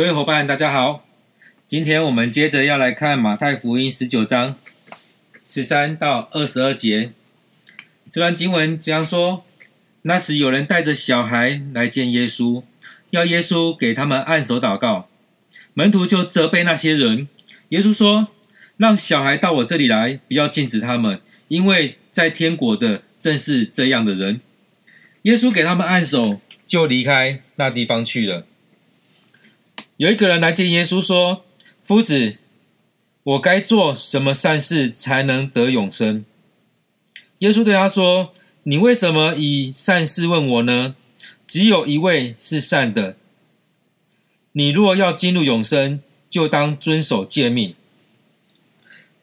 各位伙伴，大家好。今天我们接着要来看马太福音十九章十三到二十二节。这段经文这样说：那时有人带着小孩来见耶稣，要耶稣给他们按手祷告。门徒就责备那些人。耶稣说：“让小孩到我这里来，不要禁止他们，因为在天国的正是这样的人。”耶稣给他们按手，就离开那地方去了。有一个人来见耶稣，说：“夫子，我该做什么善事才能得永生？”耶稣对他说：“你为什么以善事问我呢？只有一位是善的。你若要进入永生，就当遵守诫命。”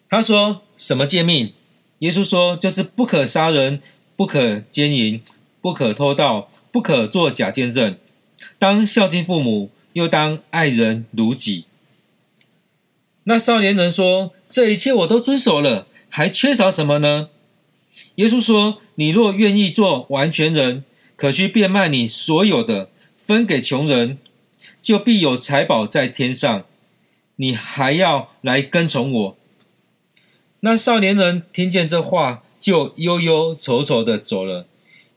他说：“什么诫命？”耶稣说：“就是不可杀人，不可奸淫，不可偷盗，不可作假见证，当孝敬父母。”又当爱人如己。那少年人说：“这一切我都遵守了，还缺少什么呢？”耶稣说：“你若愿意做完全人，可去变卖你所有的，分给穷人，就必有财宝在天上。你还要来跟从我。”那少年人听见这话，就忧忧愁愁的走了，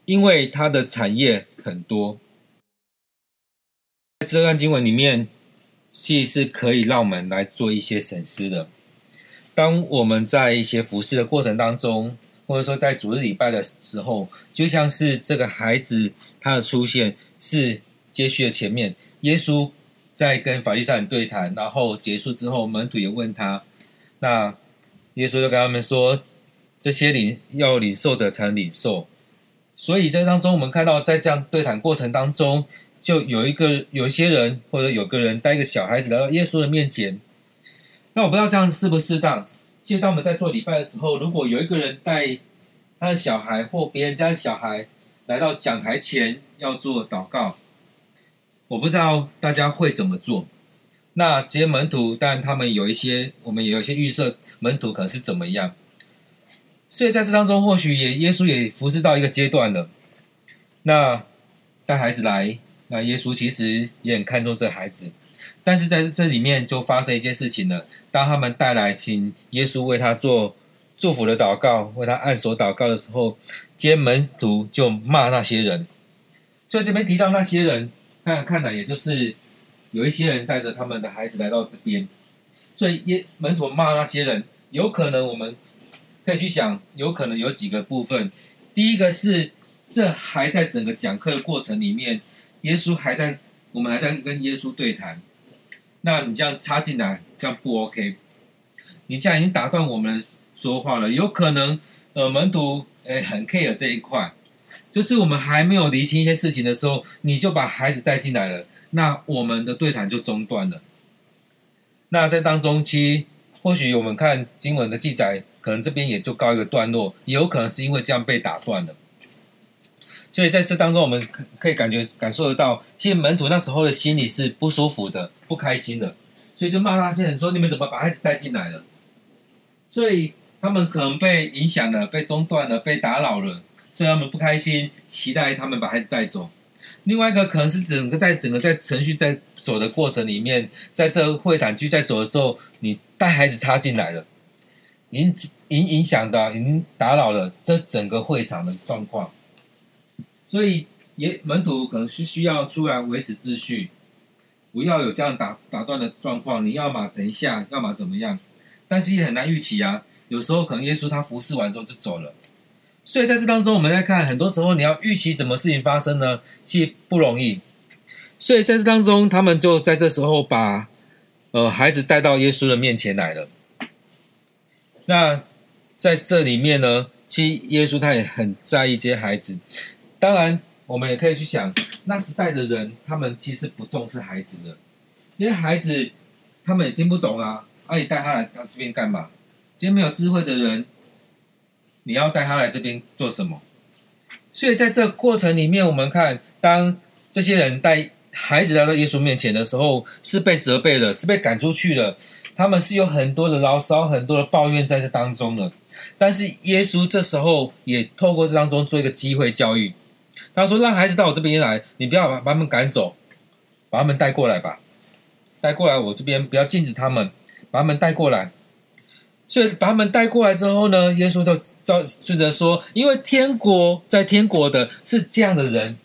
因为他的产业很多。这段经文里面，其实是可以让我们来做一些审思的。当我们在一些服侍的过程当中，或者说在主日礼拜的时候，就像是这个孩子他的出现是接续的前面，耶稣在跟法利赛人对谈，然后结束之后，门徒也问他，那耶稣就跟他们说，这些领要领受的才能领受。所以在当中，我们看到在这样对谈过程当中。就有一个有一些人，或者有个人带一个小孩子来到耶稣的面前。那我不知道这样适不适当。其实当我们在做礼拜的时候，如果有一个人带他的小孩或别人家的小孩来到讲台前要做祷告，我不知道大家会怎么做。那这些门徒，但他们有一些，我们也有一些预设，门徒可能是怎么样。所以在这当中，或许也耶稣也服侍到一个阶段了。那带孩子来。那耶稣其实也很看重这孩子，但是在这里面就发生一件事情了。当他们带来请耶稣为他做祝福的祷告，为他按手祷告的时候，接门徒就骂那些人。所以这边提到那些人，看看来也就是有一些人带着他们的孩子来到这边，所以耶门徒骂那些人，有可能我们可以去想，有可能有几个部分。第一个是这还在整个讲课的过程里面。耶稣还在，我们还在跟耶稣对谈。那你这样插进来，这样不 OK？你这样已经打断我们说话了。有可能，呃，门徒诶很 care 这一块，就是我们还没有理清一些事情的时候，你就把孩子带进来了，那我们的对谈就中断了。那在当中期，或许我们看经文的记载，可能这边也就告一个段落，也有可能是因为这样被打断了。所以在这当中，我们可可以感觉感受得到，其实门徒那时候的心里是不舒服的、不开心的，所以就骂那些人说：“你们怎么把孩子带进来了？”所以他们可能被影响了、被中断了、被打扰了，所以他们不开心，期待他们把孩子带走。另外一个可能是整个在整个在程序在走的过程里面，在这个会谈区在走的时候，你带孩子插进来了，影影影响的、已经打扰了这整个会场的状况。所以也门徒可能是需要出来维持秩序，不要有这样打打断的状况。你要么等一下，要么怎么样？但是也很难预期啊。有时候可能耶稣他服侍完之后就走了。所以在这当中，我们在看，很多时候你要预期什么事情发生呢？其实不容易。所以在这当中，他们就在这时候把呃孩子带到耶稣的面前来了。那在这里面呢，其实耶稣他也很在意这些孩子。当然，我们也可以去想，那时代的人，他们其实不重视孩子的。这些孩子，他们也听不懂啊。啊，你带他来到这边干嘛？这些没有智慧的人，你要带他来这边做什么？所以在这个过程里面，我们看，当这些人带孩子来到耶稣面前的时候，是被责备了，是被赶出去了。他们是有很多的牢骚，很多的抱怨在这当中了。但是耶稣这时候也透过这当中做一个机会教育。他说：“让孩子到我这边来，你不要把他们赶走，把他们带过来吧。”带过来我这边，不要禁止他们，把他们带过来。所以把他们带过来之后呢，耶稣就照顺着说，因为天国在天国的是这样的人，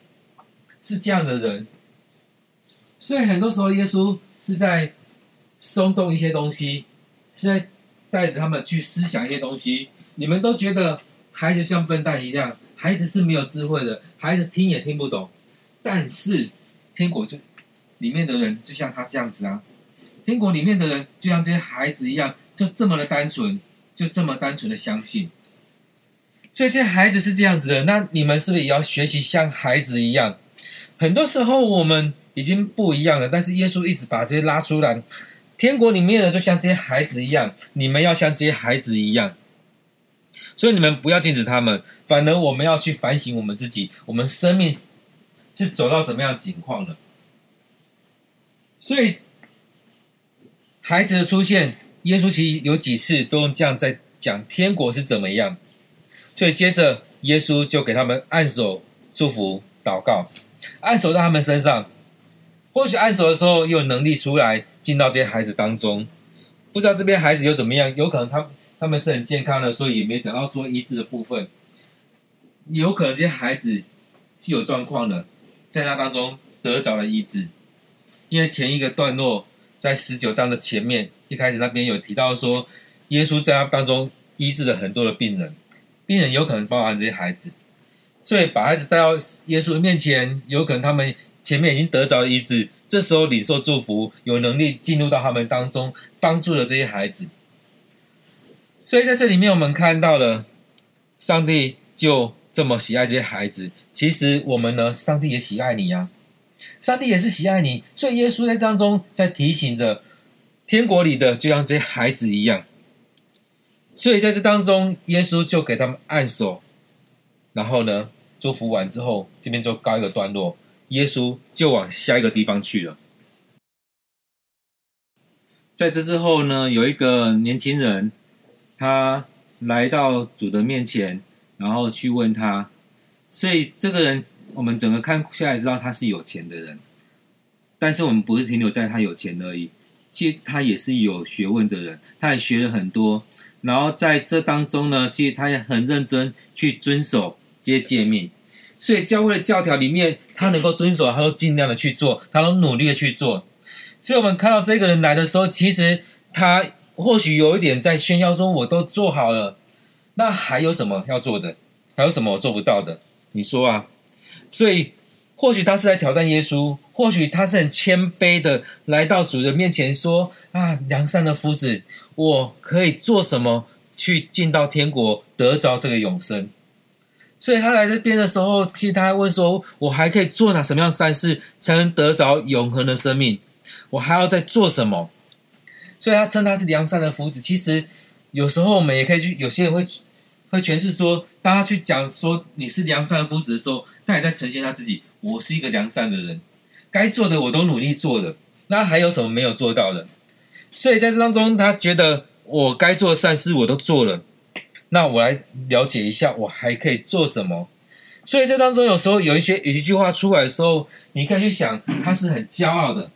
是这样的人。所以很多时候耶稣是在松动一些东西，是在带着他们去思想一些东西。你们都觉得孩子像笨蛋一样，孩子是没有智慧的，孩子听也听不懂。但是天国就里面的人就像他这样子啊，天国里面的人就像这些孩子一样。就这么的单纯，就这么单纯的相信，所以这些孩子是这样子的。那你们是不是也要学习像孩子一样？很多时候我们已经不一样了，但是耶稣一直把这些拉出来。天国里面的就像这些孩子一样，你们要像这些孩子一样。所以你们不要禁止他们，反而我们要去反省我们自己，我们生命是走到怎么样情况了。所以孩子的出现。耶稣其实有几次都用这样在讲天国是怎么样，所以接着耶稣就给他们按手祝福祷告，按手在他们身上，或许按手的时候有能力出来进到这些孩子当中，不知道这边孩子又怎么样，有可能他他们是很健康的，所以也没讲到说医治的部分，有可能这些孩子是有状况的，在那当中得着了医治，因为前一个段落。在十九章的前面，一开始那边有提到说，耶稣在他当中医治了很多的病人，病人有可能包含这些孩子，所以把孩子带到耶稣的面前，有可能他们前面已经得着了医治，这时候领受祝福，有能力进入到他们当中，帮助了这些孩子。所以在这里面，我们看到了上帝就这么喜爱这些孩子，其实我们呢，上帝也喜爱你呀、上帝也是喜爱你，所以耶稣在当中在提醒着天国里的，就像这些孩子一样。所以在这当中，耶稣就给他们按手，然后呢，祝福完之后，这边就告一个段落，耶稣就往下一个地方去了。在这之后呢，有一个年轻人，他来到主的面前，然后去问他，所以这个人。我们整个看下来知道他是有钱的人，但是我们不是停留在他有钱而已，其实他也是有学问的人，他也学了很多。然后在这当中呢，其实他也很认真去遵守这些诫命，所以教会的教条里面，他能够遵守，他都尽量的去做，他都努力的去做。所以我们看到这个人来的时候，其实他或许有一点在炫耀说：“我都做好了，那还有什么要做的？还有什么我做不到的？你说啊？”所以，或许他是在挑战耶稣，或许他是很谦卑的来到主人面前说：“啊，良善的夫子，我可以做什么去进到天国，得着这个永生？”所以他来这边的时候，其实他问说：“我还可以做哪什么样善事，才能得着永恒的生命？我还要再做什么？”所以他称他是良善的夫子。其实有时候我们也可以去，有些人会会诠释说，当他去讲说你是良善的夫子的时候。他也在呈现他自己，我是一个良善的人，该做的我都努力做了，那还有什么没有做到的？所以在这当中，他觉得我该做的善事我都做了，那我来了解一下，我还可以做什么？所以这当中有时候有一些有一句话出来的时候，你可以去想，他是很骄傲的，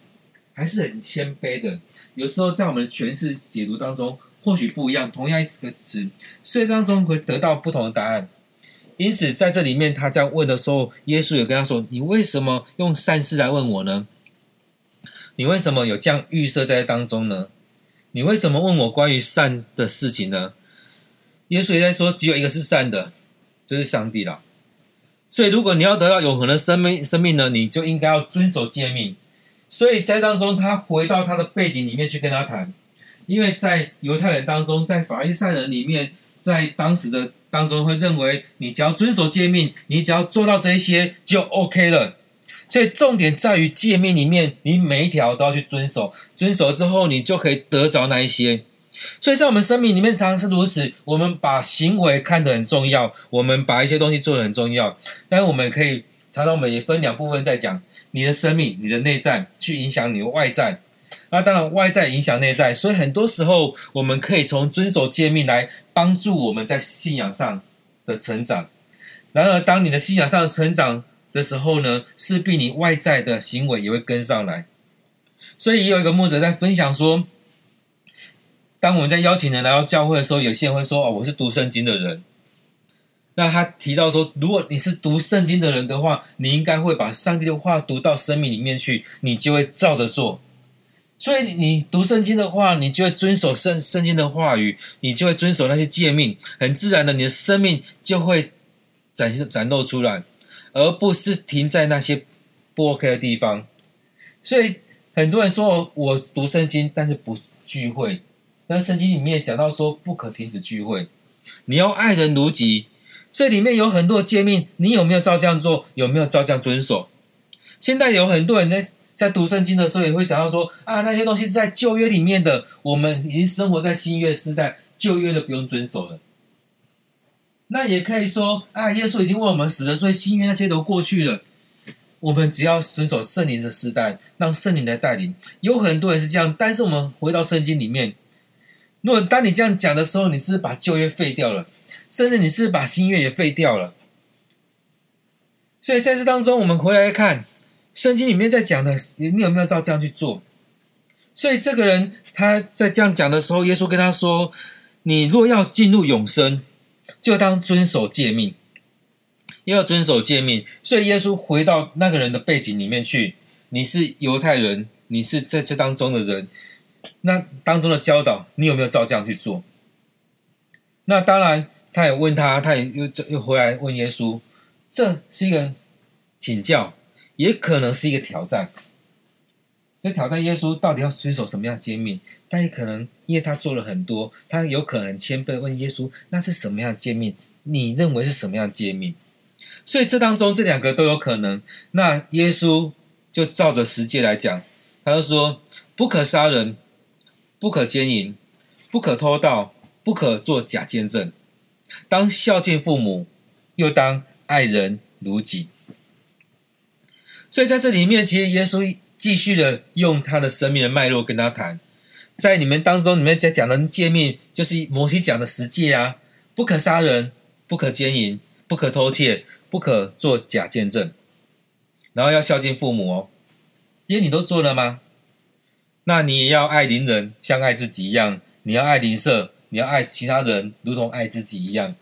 还是很谦卑的？有时候在我们诠释解读当中，或许不一样，同样一个词，所以当中会得到不同的答案。因此，在这里面，他这样问的时候，耶稣也跟他说：“你为什么用善事来问我呢？你为什么有这样预设在当中呢？你为什么问我关于善的事情呢？”耶稣也在说：“只有一个是善的，就是上帝了。所以，如果你要得到永恒的生命，生命呢，你就应该要遵守诫命。所以在当中，他回到他的背景里面去跟他谈，因为在犹太人当中，在法利赛人里面，在当时的。当中会认为，你只要遵守诫命，你只要做到这些就 OK 了。所以重点在于诫命里面，你每一条都要去遵守。遵守之后，你就可以得着那一些。所以在我们生命里面，常常是如此。我们把行为看得很重要，我们把一些东西做得很重要。但是我们可以常常我们也分两部分在讲：你的生命、你的内在去影响你的外在。那当然，外在影响内在，所以很多时候我们可以从遵守诫命来帮助我们在信仰上的成长。然而，当你的信仰上成长的时候呢，势必你外在的行为也会跟上来。所以也有一个牧者在分享说，当我们在邀请人来到教会的时候，有些人会说：“哦，我是读圣经的人。”那他提到说，如果你是读圣经的人的话，你应该会把上帝的话读到生命里面去，你就会照着做。所以你读圣经的话，你就会遵守圣圣经的话语，你就会遵守那些诫命，很自然的，你的生命就会展现展露出来，而不是停在那些不 OK 的地方。所以很多人说我读圣经，但是不聚会。那圣经里面讲到说不可停止聚会，你要爱人如己。所以里面有很多诫命，你有没有照这样做？有没有照这样遵守？现在有很多人在在读圣经的时候也会讲到说啊，那些东西是在旧约里面的，我们已经生活在新约时代，旧约的不用遵守了。那也可以说啊，耶稣已经为我们死了，所以新约那些都过去了。我们只要遵守圣灵的时代，让圣灵来带领。有很多人是这样，但是我们回到圣经里面，如果当你这样讲的时候，你是把旧约废掉了？甚至你是把新约也废掉了，所以在这当中，我们回来看圣经里面在讲的，你有没有照这样去做？所以这个人他在这样讲的时候，耶稣跟他说：“你若要进入永生，就当遵守诫命，又要遵守诫命。”所以耶稣回到那个人的背景里面去，你是犹太人，你是在这当中的人，那当中的教导，你有没有照这样去做？那当然。他也问他，他也又又回来问耶稣，这是一个请教，也可能是一个挑战。所以挑战耶稣到底要遵守什么样的诫命？但也可能因为他做了很多，他有可能谦卑问耶稣，那是什么样的诫命？你认为是什么样的诫命？所以这当中这两个都有可能。那耶稣就照着实际来讲，他就说：不可杀人，不可奸淫，不可偷盗，不可作假见证。当孝敬父母，又当爱人如己。所以在这里面，其实耶稣继续的用他的生命的脉络跟他谈。在你们当中，你们在讲的诫命，就是摩西讲的十诫啊：不可杀人，不可奸淫，不可偷窃，不可做假见证。然后要孝敬父母哦，因为你都做了吗？那你也要爱邻人，像爱自己一样。你要爱邻舍。你要爱其他人，如同爱自己一样。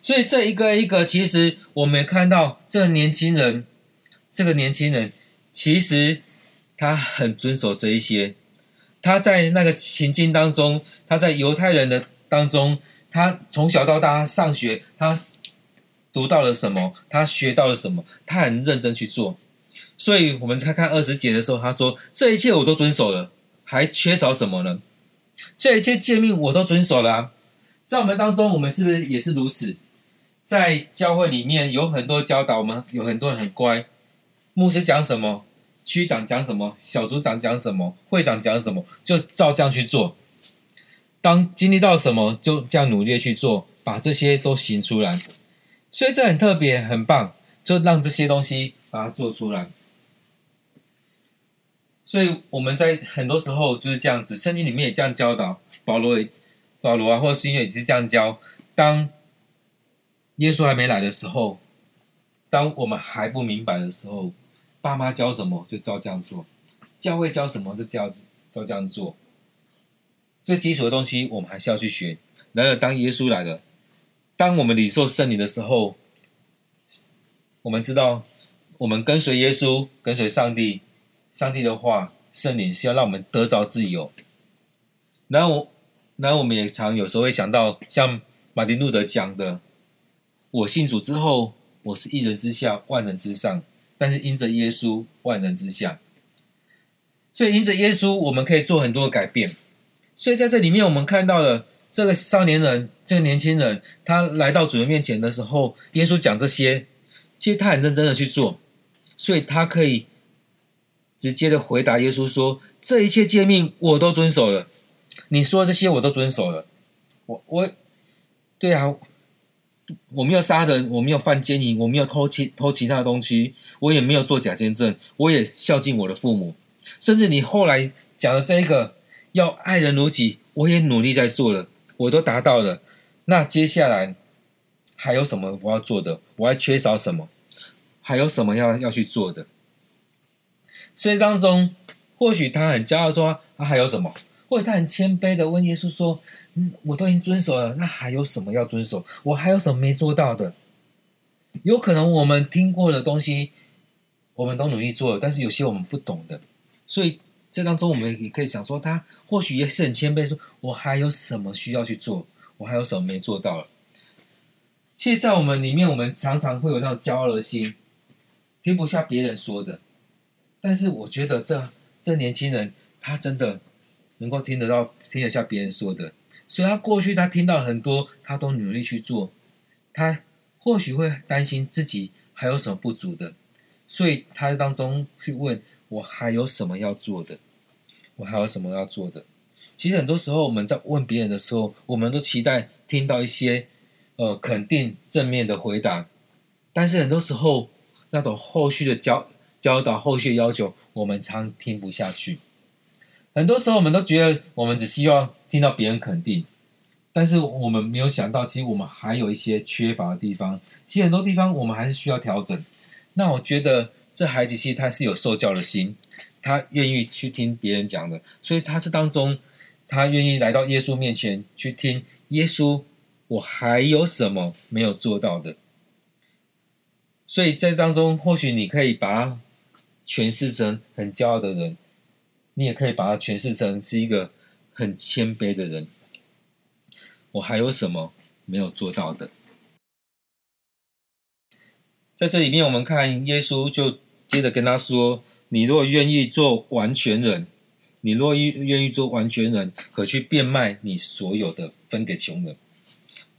所以这一个一个，其实我们看到这个年轻人，这个年轻人其实他很遵守这一些。他在那个情境当中，他在犹太人的当中，他从小到大上学，他读到了什么？他学到了什么？他很认真去做。所以我们在看二十节的时候，他说：“这一切我都遵守了，还缺少什么呢？”这一切诫命我都遵守了啊，在我们当中，我们是不是也是如此？在教会里面有很多教导，我们有很多人很乖。牧师讲什么，区长讲什么，小组长讲什么，会长讲什么，就照这样去做。当经历到什么，就这样努力去做，把这些都行出来。所以这很特别，很棒，就让这些东西把它做出来。所以我们在很多时候就是这样子，圣经里面也这样教导，保罗，保罗啊，或者是因为也是这样教。当耶稣还没来的时候，当我们还不明白的时候，爸妈教什么就照这样做，教会教什么就照照这样做。最基础的东西我们还是要去学。然而当耶稣来了，当我们领受圣灵的时候，我们知道我们跟随耶稣，跟随上帝。上帝的话，圣灵是要让我们得着自由。然后，然后我们也常有时候会想到，像马丁路德讲的：“我信主之后，我是一人之下，万人之上；但是因着耶稣，万人之下。”所以因着耶稣，我们可以做很多的改变。所以在这里面，我们看到了这个少年人，这个年轻人，他来到主人面前的时候，耶稣讲这些，其实他很认真的去做，所以他可以。直接的回答耶稣说：“这一切诫命我都遵守了，你说这些我都遵守了。我我，对啊，我没有杀人，我没有犯奸淫，我没有偷其偷其他的东西，我也没有做假见证，我也孝敬我的父母。甚至你后来讲的这一个要爱人如己，我也努力在做了，我都达到了。那接下来还有什么我要做的？我还缺少什么？还有什么要要去做的？”所以当中或许他很骄傲说，他还有什么？或者他很谦卑的问耶稣说：“嗯，我都已经遵守了，那还有什么要遵守？我还有什么没做到的？”有可能我们听过的东西，我们都努力做了，但是有些我们不懂的，所以这当中我们也可以想说，他或许也是很谦卑，说：“我还有什么需要去做？我还有什么没做到了？”其实，在我们里面，我们常常会有那种骄傲的心，听不下别人说的。但是，我觉得这这年轻人，他真的。能够听得到、听得下别人说的，所以他过去他听到很多，他都努力去做。他或许会担心自己还有什么不足的，所以他当中去问：我还有什么要做的？我还有什么要做的？其实很多时候我们在问别人的时候，我们都期待听到一些呃肯定、正面的回答，但是很多时候那种后续的交教导、后续要求，我们常听不下去。很多时候，我们都觉得我们只希望听到别人肯定，但是我们没有想到，其实我们还有一些缺乏的地方。其实很多地方我们还是需要调整。那我觉得这孩子其实他是有受教的心，他愿意去听别人讲的，所以他这当中，他愿意来到耶稣面前去听耶稣，我还有什么没有做到的？所以在当中，或许你可以把诠释成很骄傲的人。你也可以把它诠释成是一个很谦卑的人。我还有什么没有做到的？在这里面，我们看耶稣就接着跟他说：“你若愿意做完全人，你若愿愿意做完全人，可去变卖你所有的，分给穷人，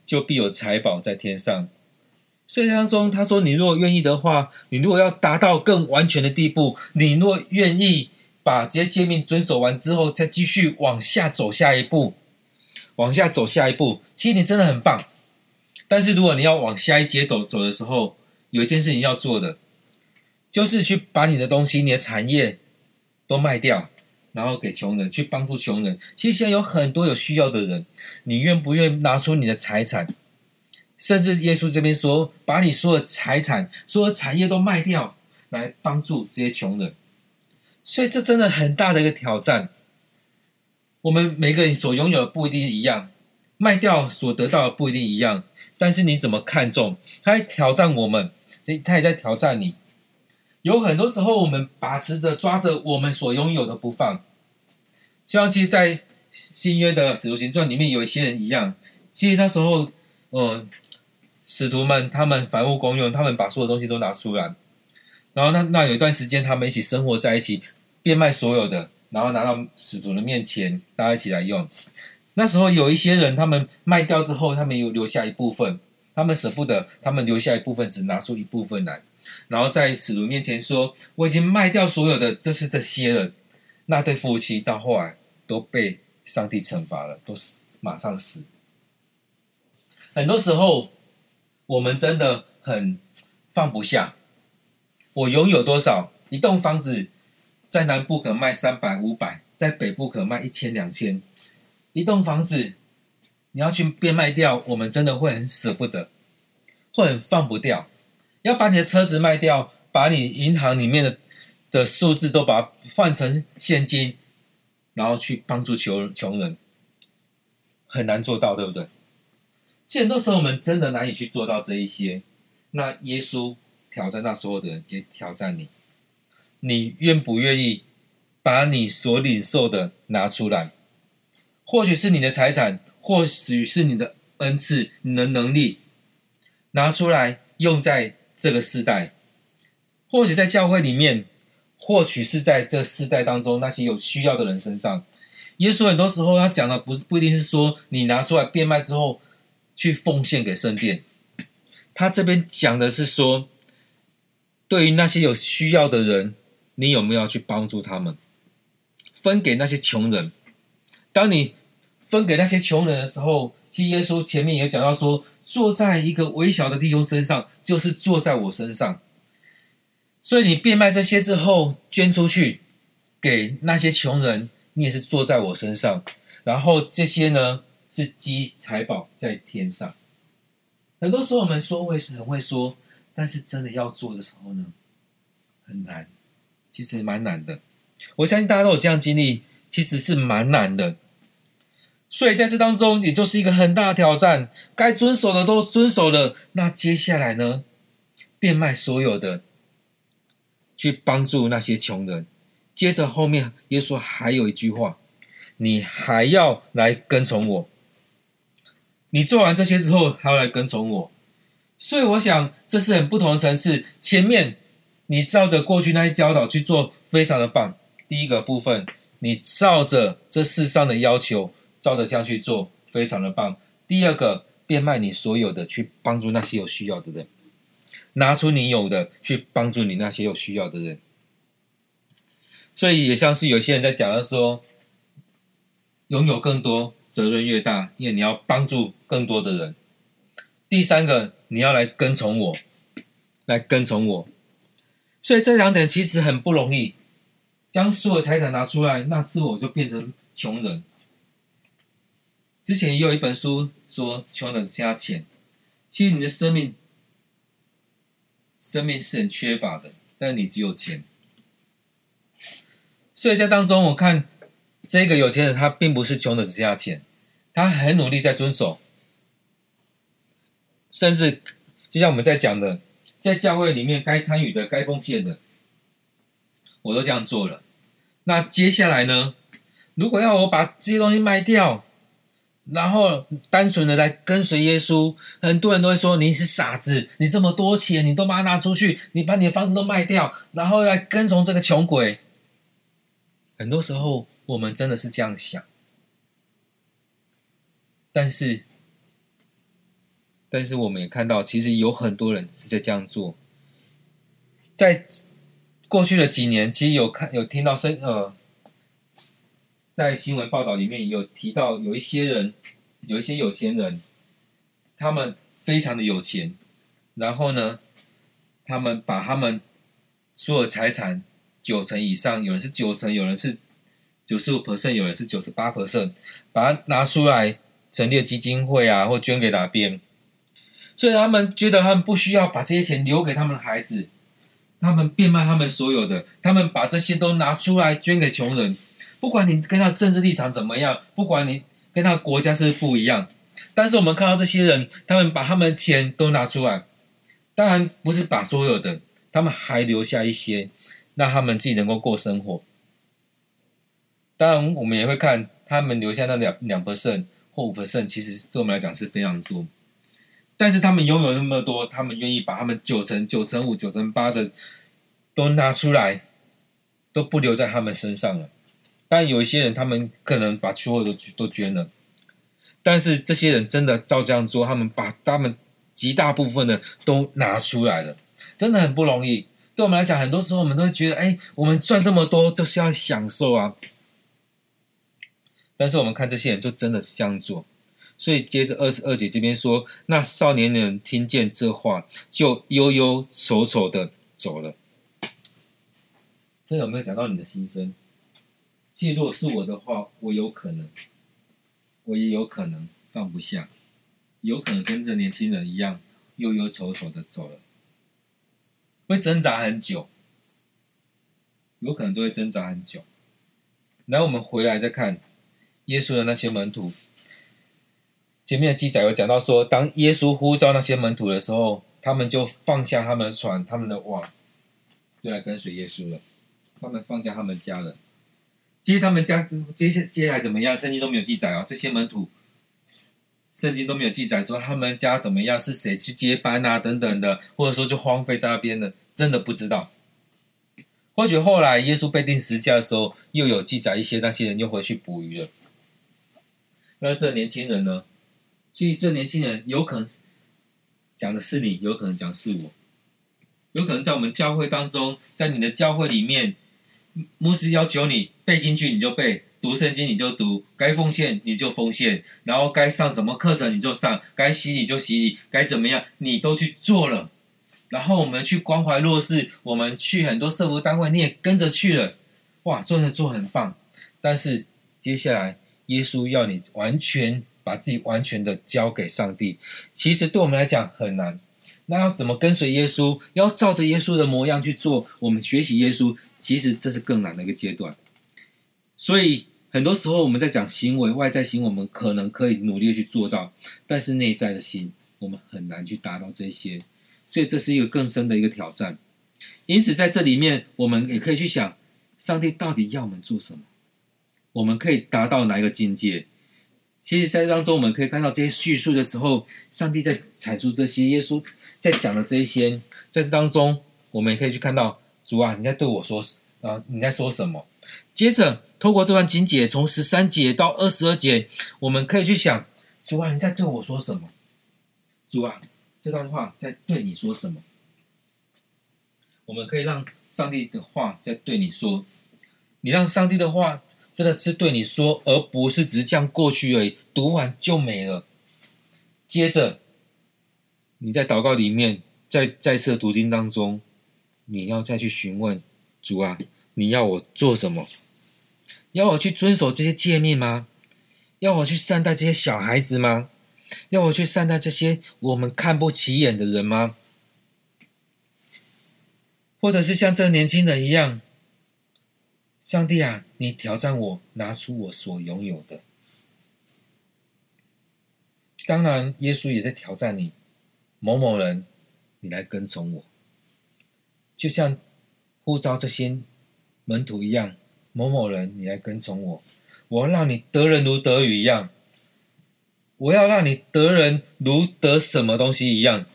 就必有财宝在天上。”所以当中他说：“你如果愿意的话，你如果要达到更完全的地步，你若愿意。”把这些诫命遵守完之后，再继续往下走下一步，往下走下一步。其实你真的很棒，但是如果你要往下一阶走走的时候，有一件事情要做的，就是去把你的东西、你的产业都卖掉，然后给穷人，去帮助穷人。其实现在有很多有需要的人，你愿不愿意拿出你的财产？甚至耶稣这边说，把你所有财产、所有产业都卖掉，来帮助这些穷人。所以这真的很大的一个挑战。我们每个人所拥有的不一定一样，卖掉所得到的不一定一样，但是你怎么看重？他在挑战我们，他也在挑战你。有很多时候，我们把持着、抓着我们所拥有的不放，就像其实，在新约的使徒行传里面，有一些人一样。其实那时候，嗯，使徒们他们凡物公用，他们把所有东西都拿出来，然后那那有一段时间，他们一起生活在一起。变卖所有的，然后拿到使徒的面前，大家一起来用。那时候有一些人，他们卖掉之后，他们有留下一部分，他们舍不得，他们留下一部分，只拿出一部分来，然后在使徒面前说：“我已经卖掉所有的，这是这些人。”那对夫妻到后来都被上帝惩罚了，都死，马上死。很多时候，我们真的很放不下。我拥有多少？一栋房子。在南部可卖三百五百，在北部可卖一千两千。一栋房子，你要去变卖掉，我们真的会很舍不得，会很放不掉。要把你的车子卖掉，把你银行里面的的数字都把它换成现金，然后去帮助穷穷人，很难做到，对不对？其实很多时候我们真的难以去做到这一些。那耶稣挑战那所有的人，也挑战你。你愿不愿意把你所领受的拿出来？或许是你的财产，或许是你的恩赐、你的能力，拿出来用在这个世代。或许在教会里面，或许是在这世代当中那些有需要的人身上。耶稣很多时候他讲的不是不一定是说你拿出来变卖之后去奉献给圣殿，他这边讲的是说，对于那些有需要的人。你有没有去帮助他们，分给那些穷人？当你分给那些穷人的时候，其实耶稣前面也讲到说，坐在一个微小的弟兄身上，就是坐在我身上。所以你变卖这些之后，捐出去给那些穷人，你也是坐在我身上。然后这些呢，是积财宝在天上。很多时候我们说会是很会说，但是真的要做的时候呢，很难。其实蛮难的，我相信大家都有这样经历，其实是蛮难的。所以在这当中，也就是一个很大的挑战。该遵守的都遵守了，那接下来呢？变卖所有的，去帮助那些穷人。接着后面，耶稣还有一句话：“你还要来跟从我。”你做完这些之后，还要来跟从我。所以我想，这是很不同的层次。前面你照着过去那些教导去做，非常的棒。第一个部分，你照着这世上的要求。照着这样去做，非常的棒。第二个，变卖你所有的，去帮助那些有需要的人，拿出你有的去帮助你那些有需要的人。所以也像是有些人在讲的说，拥有更多，责任越大，因为你要帮助更多的人。第三个，你要来跟从我，来跟从我。所以这两点其实很不容易，将所有财产拿出来，那是否就变成穷人？之前也有一本书说，穷人瞎钱。其实你的生命，生命是很缺乏的，但你只有钱。所以在当中，我看这个有钱人，他并不是穷的只剩下钱，他很努力在遵守，甚至就像我们在讲的，在教会里面该参与的、该奉献的，我都这样做了。那接下来呢？如果要我把这些东西卖掉，然后单纯的来跟随耶稣，很多人都会说你是傻子，你这么多钱，你都把它拿出去，你把你的房子都卖掉，然后来跟从这个穷鬼。很多时候我们真的是这样想，但是，但是我们也看到，其实有很多人是在这样做。在过去的几年，其实有看有听到声呃。在新闻报道里面有提到，有一些人，有一些有钱人，他们非常的有钱，然后呢，他们把他们所有财产九成以上，有人是九成，有人是九十五 percent，有人是九十八 percent，把它拿出来成立基金会啊，或捐给哪边，所以他们觉得他们不需要把这些钱留给他们的孩子，他们变卖他们所有的，他们把这些都拿出来捐给穷人。不管你跟他政治立场怎么样，不管你跟他国家是不是不一样，但是我们看到这些人，他们把他们的钱都拿出来，当然不是把所有的，他们还留下一些，让他们自己能够过生活。当然，我们也会看他们留下那两两 percent 或五 percent，其实对我们来讲是非常多。但是他们拥有那么多，他们愿意把他们九成、九成五、九成八的都拿出来，都不留在他们身上了。但有一些人，他们可能把所有的都捐了，但是这些人真的照这样做，他们把他们极大部分的都拿出来了，真的很不容易。对我们来讲，很多时候我们都会觉得，哎，我们赚这么多就是要享受啊。但是我们看这些人，就真的是这样做。所以接着二十二节这边说，那少年人听见这话，就悠悠愁愁的走了。这有没有讲到你的心声？其实，如果是我的话，我有可能，我也有可能放不下，有可能跟着年轻人一样，悠悠愁愁的走了，会挣扎很久，有可能都会挣扎很久。然后我们回来再看耶稣的那些门徒，前面的记载有讲到说，当耶稣呼召那些门徒的时候，他们就放下他们的船、他们的网，就来跟随耶稣了。他们放下他们家人。其实他们家接下接下来怎么样？圣经都没有记载哦。这些门徒，圣经都没有记载说他们家怎么样，是谁去接班啊，等等的，或者说就荒废在那边的，真的不知道。或许后来耶稣被钉十字架的时候，又有记载一些那些人又回去捕鱼了。那这年轻人呢？其实这年轻人有可能讲的是你，有可能讲是我，有可能在我们教会当中，在你的教会里面。牧师要求你背进去，你就背；读圣经你就读；该奉献你就奉献；然后该上什么课程你就上；该洗礼就洗礼；该怎么样你都去做了。然后我们去关怀弱势，我们去很多社福单位，你也跟着去了。哇，做人做很棒。但是接下来耶稣要你完全把自己完全的交给上帝，其实对我们来讲很难。那要怎么跟随耶稣？要照着耶稣的模样去做。我们学习耶稣，其实这是更难的一个阶段。所以很多时候我们在讲行为，外在行为我们可能可以努力去做到，但是内在的心，我们很难去达到这些。所以这是一个更深的一个挑战。因此在这里面，我们也可以去想，上帝到底要我们做什么？我们可以达到哪一个境界？其实，在当中我们可以看到这些叙述的时候，上帝在阐述这些，耶稣在讲的这一些，在这当中，我们也可以去看到主啊，你在对我说啊，你在说什么？接着，透过这段经节，从十三节到二十二节，我们可以去想，主啊，你在对我说什么？主啊，这段话在对你说什么？我们可以让上帝的话在对你说，你让上帝的话。真的是对你说，而不是只是这样过去而已，读完就没了。接着，你在祷告里面，在再次读经当中，你要再去询问主啊，你要我做什么？要我去遵守这些诫命吗？要我去善待这些小孩子吗？要我去善待这些我们看不起眼的人吗？或者是像这年轻人一样？上帝啊，你挑战我，拿出我所拥有的。当然，耶稣也在挑战你，某某人，你来跟从我。就像呼召这些门徒一样，某某人，你来跟从我。我要让你得人如得鱼一样，我要让你得人如得什么东西一样。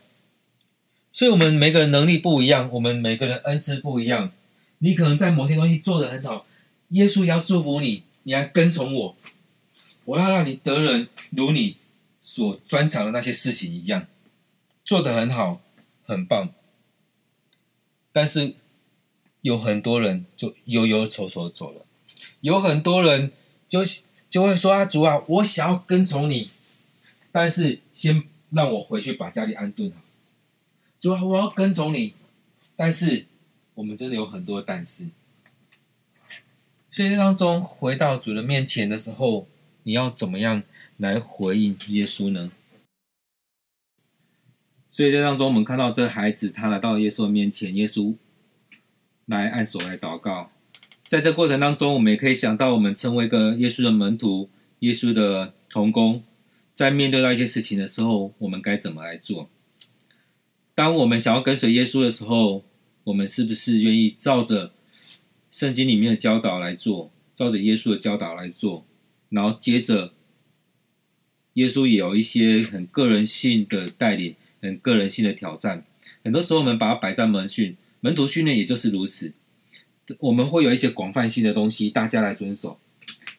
所以，我们每个人能力不一样，我们每个人恩赐不一样。你可能在某些东西做得很好，耶稣要祝福你，你要跟从我，我要让你得人如你所专长的那些事情一样，做得很好，很棒。但是有很多人就悠悠愁愁走了，有很多人就就会说：“啊，主啊，我想要跟从你，但是先让我回去把家里安顿好。”主啊，我要跟从你，但是。我们真的有很多但是，所以当中回到主的面前的时候，你要怎么样来回应耶稣呢？所以在当中，我们看到这孩子他来到耶稣的面前，耶稣来按手来祷告。在这过程当中，我们也可以想到，我们成为一个耶稣的门徒、耶稣的同工，在面对到一些事情的时候，我们该怎么来做？当我们想要跟随耶稣的时候，我们是不是愿意照着圣经里面的教导来做，照着耶稣的教导来做？然后接着，耶稣也有一些很个人性的带领，很个人性的挑战。很多时候，我们把它摆在门训、门徒训练，也就是如此。我们会有一些广泛性的东西，大家来遵守，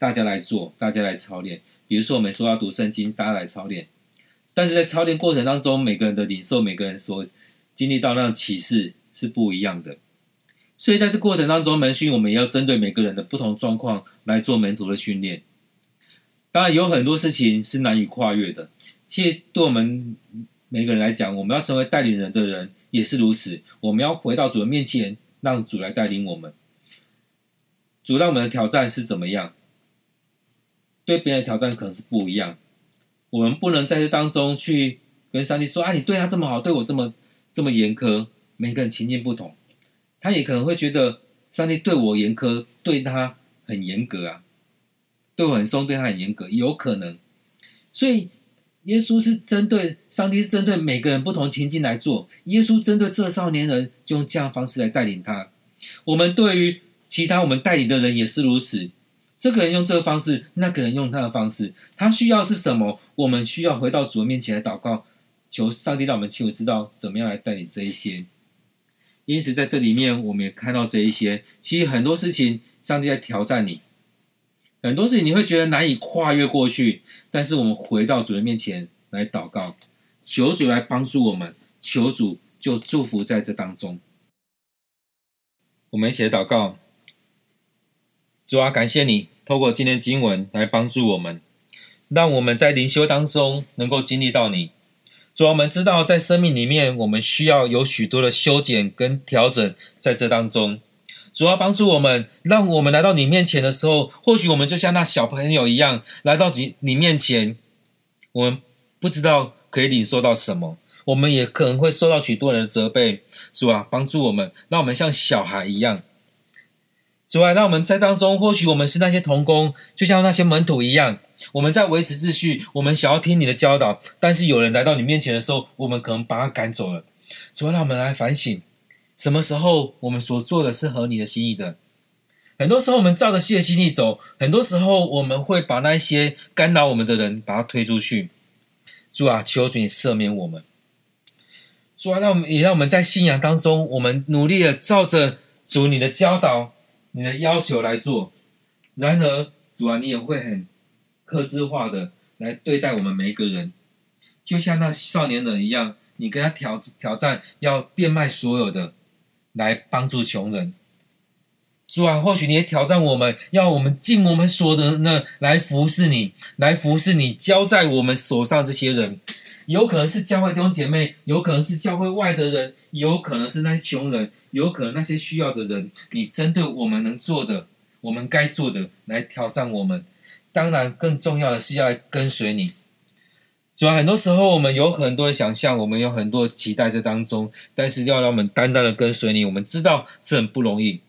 大家来做，大家来操练。比如说，我们说要读圣经，大家来操练。但是在操练过程当中，每个人的领受，每个人所经历到那启示。是不一样的，所以在这过程当中，门训我们也要针对每个人的不同状况来做门徒的训练。当然，有很多事情是难以跨越的。其实，对我们每个人来讲，我们要成为带领人的人也是如此。我们要回到主的面前，让主来带领我们。主让我们的挑战是怎么样？对别人挑战可能是不一样。我们不能在这当中去跟上帝说：“啊，你对他这么好，对我这么这么严苛。”每个人情境不同，他也可能会觉得上帝对我严苛，对他很严格啊，对我很松，对他很严格，有可能。所以耶稣是针对上帝，是针对每个人不同情境来做。耶稣针对这少年人，就用这样方式来带领他。我们对于其他我们带领的人也是如此。这个人用这个方式，那个人用他的方式，他需要是什么？我们需要回到主的面前来祷告，求上帝让我们清楚知道怎么样来带领这一些。因此，在这里面，我们也看到这一些。其实很多事情，上帝在挑战你；很多事情，你会觉得难以跨越过去。但是，我们回到主的面前来祷告，求主来帮助我们，求主就祝福在这当中。我们一起来祷告：主啊，感谢你透过今天经文来帮助我们，让我们在灵修当中能够经历到你。主啊，我们知道，在生命里面，我们需要有许多的修剪跟调整，在这当中，主啊，帮助我们，让我们来到你面前的时候，或许我们就像那小朋友一样，来到你你面前，我们不知道可以领受到什么，我们也可能会受到许多人的责备，主啊，帮助我们，让我们像小孩一样。主啊，让我们在当中，或许我们是那些童工，就像那些门徒一样，我们在维持秩序，我们想要听你的教导，但是有人来到你面前的时候，我们可能把他赶走了。主啊，让我们来反省，什么时候我们所做的是合你的心意的？很多时候我们照着自己的心意走，很多时候我们会把那些干扰我们的人把他推出去。主啊，求主你赦免我们。主啊，让我们也让我们在信仰当中，我们努力的照着主你的教导、你的要求来做。然而，主啊，你也会很克制化的来对待我们每一个人，就像那少年人一样，你跟他挑挑战，要变卖所有的来帮助穷人。主啊，或许你也挑战我们，要我们尽我们所能呢，来服侍你，来服侍你交在我们手上这些人，有可能是教会弟兄姐妹，有可能是教会外的人，有可能是那些穷人，有可能那些需要的人。你针对我们能做的，我们该做的来挑战我们。当然，更重要的是要跟随你。主要，很多时候我们有很多的想象，我们有很多的期待在当中，但是要让我们单单的跟随你，我们知道这很不容易。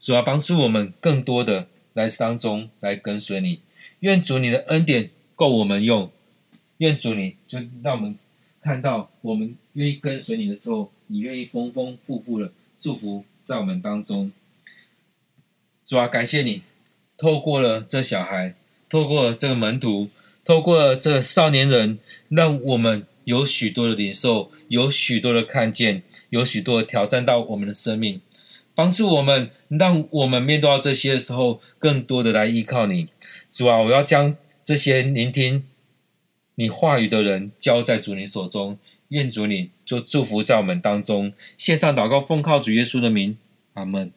主要帮助我们更多的来当中来跟随你，愿主你的恩典够我们用，愿主你就让我们看到我们愿意跟随你的时候，你愿意丰丰富富的祝福在我们当中。主啊，感谢你，透过了这小孩，透过了这个门徒，透过了这少年人，让我们有许多的领受，有许多的看见，有许多挑战到我们的生命。帮助我们，让我们面对到这些的时候，更多的来依靠你，主啊！我要将这些聆听你话语的人交在主你手中，愿主你就祝福在我们当中。线上祷告，奉靠主耶稣的名，阿门。